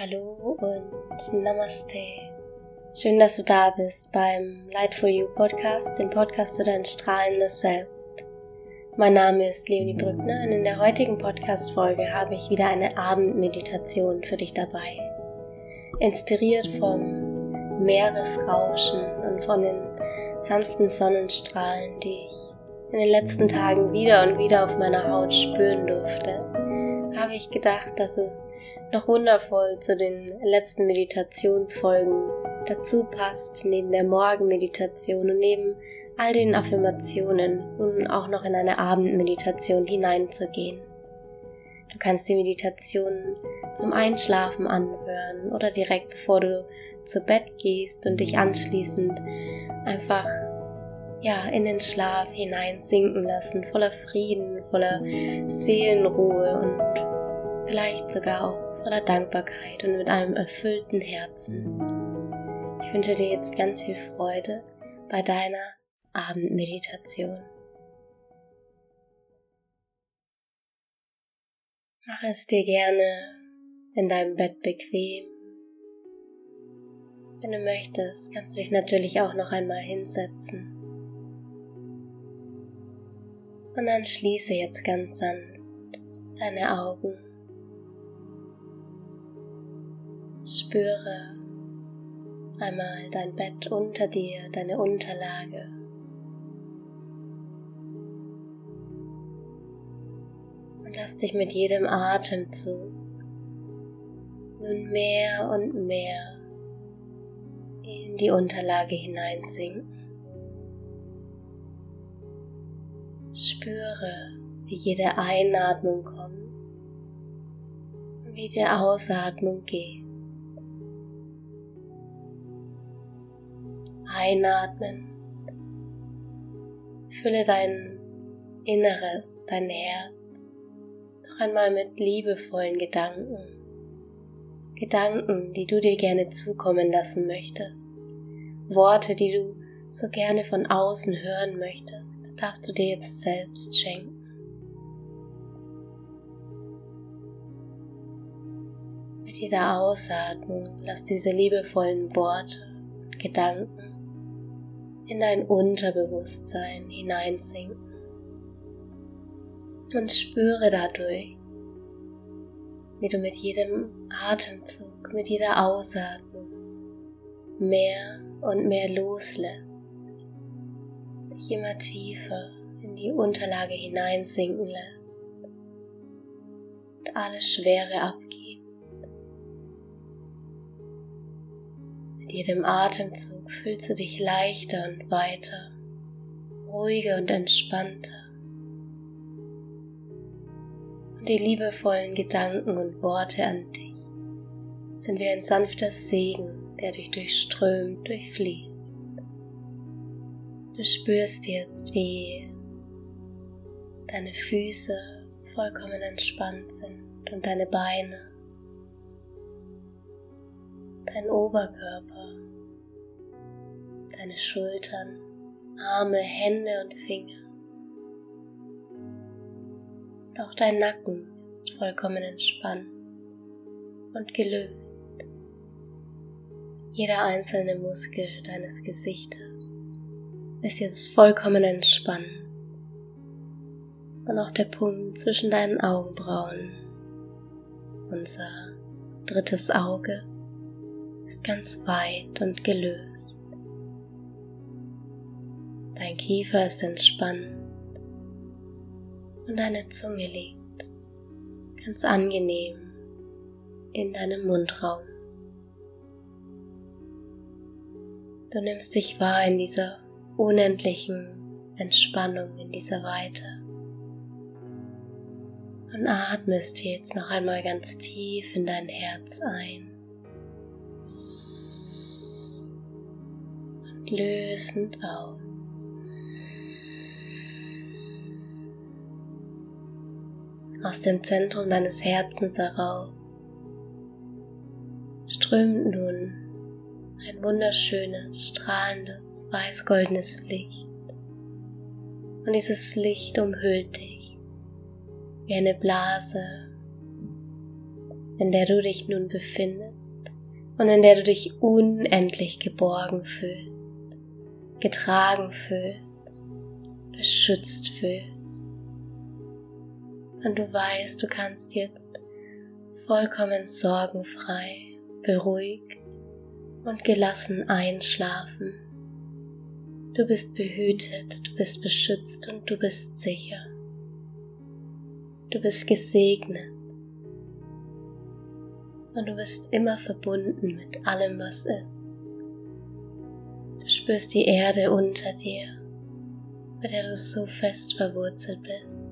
Hallo und Namaste. Schön, dass du da bist beim Light for You Podcast, dem Podcast für dein strahlendes Selbst. Mein Name ist Leonie Brückner und in der heutigen Podcast-Folge habe ich wieder eine Abendmeditation für dich dabei. Inspiriert vom Meeresrauschen und von den sanften Sonnenstrahlen, die ich in den letzten Tagen wieder und wieder auf meiner Haut spüren durfte, habe ich gedacht, dass es noch wundervoll zu den letzten Meditationsfolgen dazu passt, neben der Morgenmeditation und neben all den Affirmationen nun auch noch in eine Abendmeditation hineinzugehen. Du kannst die Meditation zum Einschlafen anhören oder direkt bevor du zu Bett gehst und dich anschließend einfach ja, in den Schlaf hineinsinken lassen, voller Frieden, voller Seelenruhe und vielleicht sogar auch voller Dankbarkeit und mit einem erfüllten Herzen. Ich wünsche dir jetzt ganz viel Freude bei deiner Abendmeditation. Mach es dir gerne in deinem Bett bequem. Wenn du möchtest, kannst du dich natürlich auch noch einmal hinsetzen. Und dann schließe jetzt ganz sanft deine Augen. Spüre einmal dein Bett unter dir, deine Unterlage. Und lass dich mit jedem Atemzug nun mehr und mehr in die Unterlage hineinsinken. Spüre, wie jede Einatmung kommt und wie die Ausatmung geht. Einatmen. Fülle dein Inneres, dein Herz noch einmal mit liebevollen Gedanken. Gedanken, die du dir gerne zukommen lassen möchtest. Worte, die du so gerne von außen hören möchtest, darfst du dir jetzt selbst schenken. Mit jeder Ausatmung lass diese liebevollen Worte und Gedanken in dein Unterbewusstsein hineinsinken und spüre dadurch, wie du mit jedem Atemzug, mit jeder Ausatmung mehr und mehr loslässt dich immer tiefer in die Unterlage hineinsinken lässt und alle Schwere abgibst. Mit jedem Atemzug fühlst du dich leichter und weiter, ruhiger und entspannter. Und die liebevollen Gedanken und Worte an dich sind wie ein sanfter Segen, der dich durchströmt, durchfließt. Du spürst jetzt, wie deine Füße vollkommen entspannt sind und deine Beine, dein Oberkörper, deine Schultern, Arme, Hände und Finger. Und auch dein Nacken ist vollkommen entspannt und gelöst. Jeder einzelne Muskel deines Gesichtes ist jetzt vollkommen entspannen. Und auch der Punkt zwischen deinen Augenbrauen, unser drittes Auge, ist ganz weit und gelöst. Dein Kiefer ist entspannt und deine Zunge liegt ganz angenehm in deinem Mundraum. Du nimmst dich wahr in dieser unendlichen Entspannung in dieser Weite. Und atmest jetzt noch einmal ganz tief in dein Herz ein. Lösend aus. Aus dem Zentrum deines Herzens heraus strömt nun ein wunderschönes, strahlendes, weiß-goldenes Licht. Und dieses Licht umhüllt dich wie eine Blase in der du dich nun befindest und in der du dich unendlich geborgen fühlst, getragen fühlst, beschützt fühlst. Und du weißt, du kannst jetzt vollkommen sorgenfrei, beruhigt und gelassen einschlafen. Du bist behütet, du bist beschützt und du bist sicher. Du bist gesegnet und du bist immer verbunden mit allem, was ist. Spürst die Erde unter dir, mit der du so fest verwurzelt bist,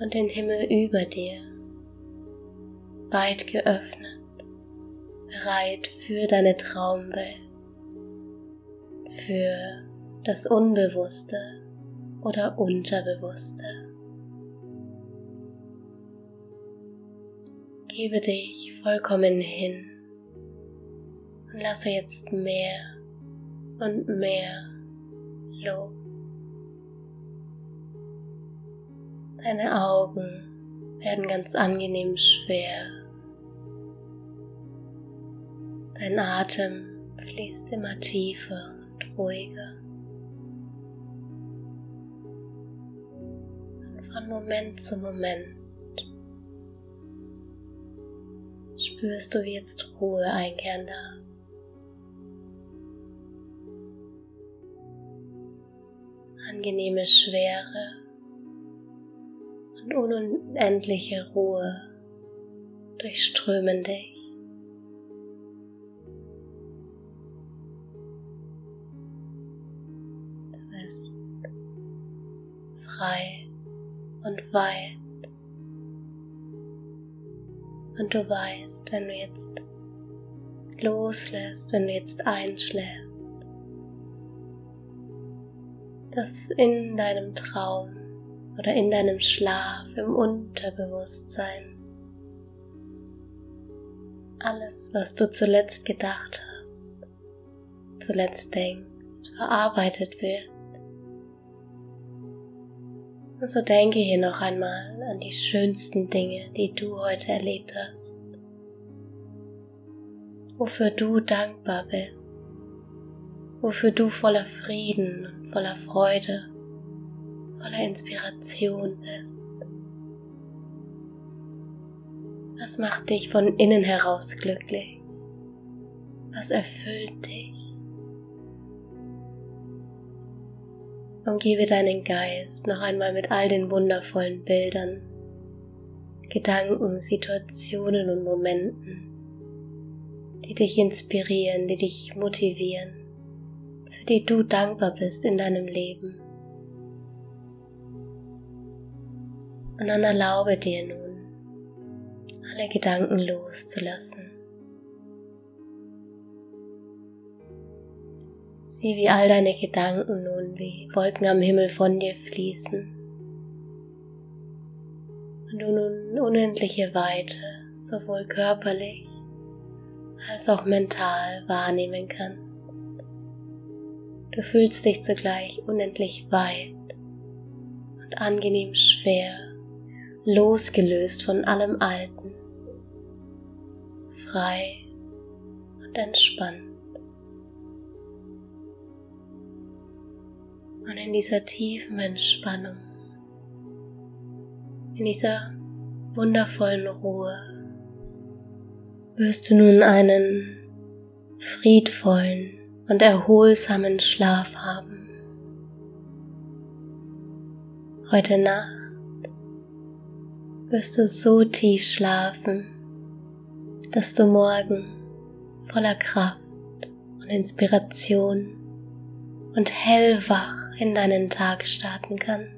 und den Himmel über dir, weit geöffnet, bereit für deine Traumwelt, für das Unbewusste oder Unterbewusste. Gebe dich vollkommen hin und lasse jetzt mehr und mehr los. Deine Augen werden ganz angenehm schwer. Dein Atem fließt immer tiefer und ruhiger. Und von Moment zu Moment spürst du, wie jetzt Ruhe einkehren darf. Angenehme Schwere und unendliche Ruhe durchströmen dich. Du bist frei und weit. Und du weißt, wenn du jetzt loslässt, wenn du jetzt einschläfst, dass in deinem Traum oder in deinem Schlaf im Unterbewusstsein. Alles, was du zuletzt gedacht hast, zuletzt denkst, verarbeitet wird. Und so denke hier noch einmal an die schönsten Dinge, die du heute erlebt hast, wofür du dankbar bist, wofür du voller Frieden voller Freude, voller Inspiration bist. Was macht dich von innen heraus glücklich? Was erfüllt dich? Umgebe deinen Geist noch einmal mit all den wundervollen Bildern, Gedanken, Situationen und Momenten, die dich inspirieren, die dich motivieren, für die du dankbar bist in deinem Leben. Und dann erlaube dir nun, alle Gedanken loszulassen. Sieh, wie all deine Gedanken nun wie Wolken am Himmel von dir fließen. Und du nun unendliche Weite, sowohl körperlich als auch mental wahrnehmen kannst. Du fühlst dich zugleich unendlich weit und angenehm schwer, losgelöst von allem Alten, frei und entspannt. Und in dieser tiefen Entspannung, in dieser wundervollen Ruhe, wirst du nun einen friedvollen und erholsamen Schlaf haben. Heute Nacht wirst du so tief schlafen, dass du morgen voller Kraft und Inspiration und hellwach in deinen Tag starten kannst.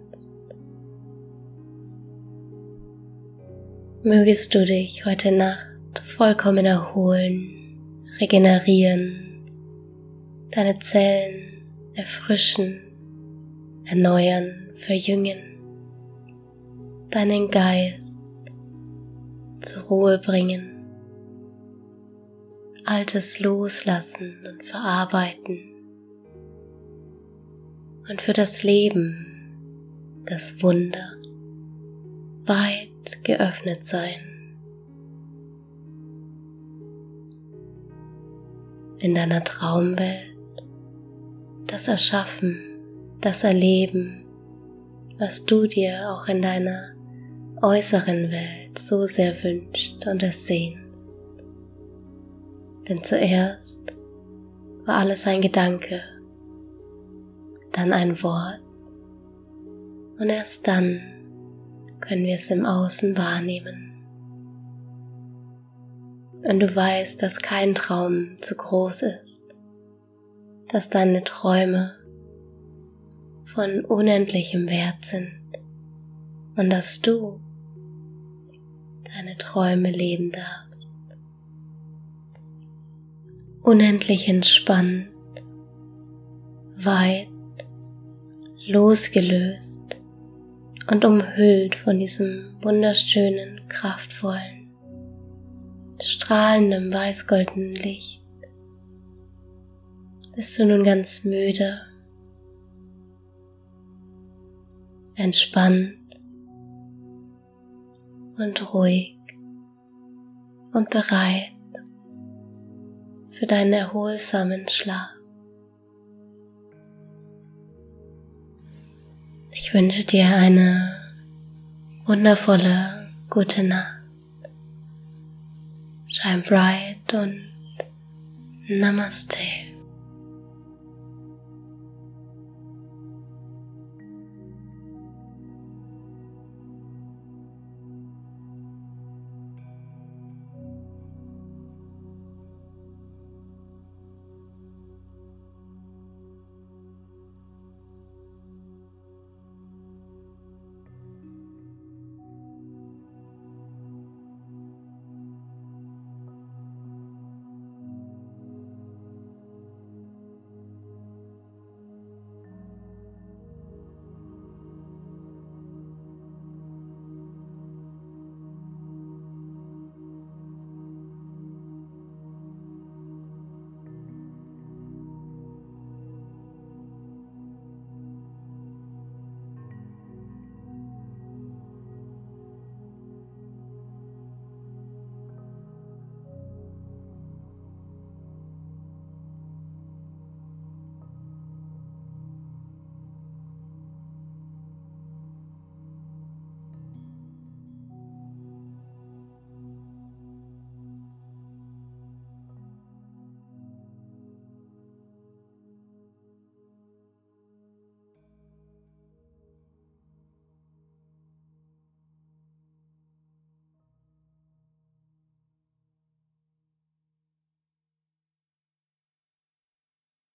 Mögest du dich heute Nacht vollkommen erholen, regenerieren, deine Zellen erfrischen, erneuern, verjüngen, deinen Geist zur Ruhe bringen, Altes loslassen und verarbeiten und für das Leben, das Wunder, weit geöffnet sein. in deiner Traumwelt das Erschaffen, das Erleben, was du dir auch in deiner äußeren Welt so sehr wünscht und es sehen. Denn zuerst war alles ein Gedanke, dann ein Wort und erst dann können wir es im Außen wahrnehmen. Und du weißt, dass kein Traum zu groß ist, dass deine Träume von unendlichem Wert sind und dass du deine Träume leben darfst. Unendlich entspannt, weit, losgelöst und umhüllt von diesem wunderschönen, kraftvollen, strahlenden weißgoldenen Licht. Bist du nun ganz müde, entspannt und ruhig und bereit für deinen erholsamen Schlaf. Ich wünsche dir eine wundervolle gute Nacht. Shine bright und Namaste.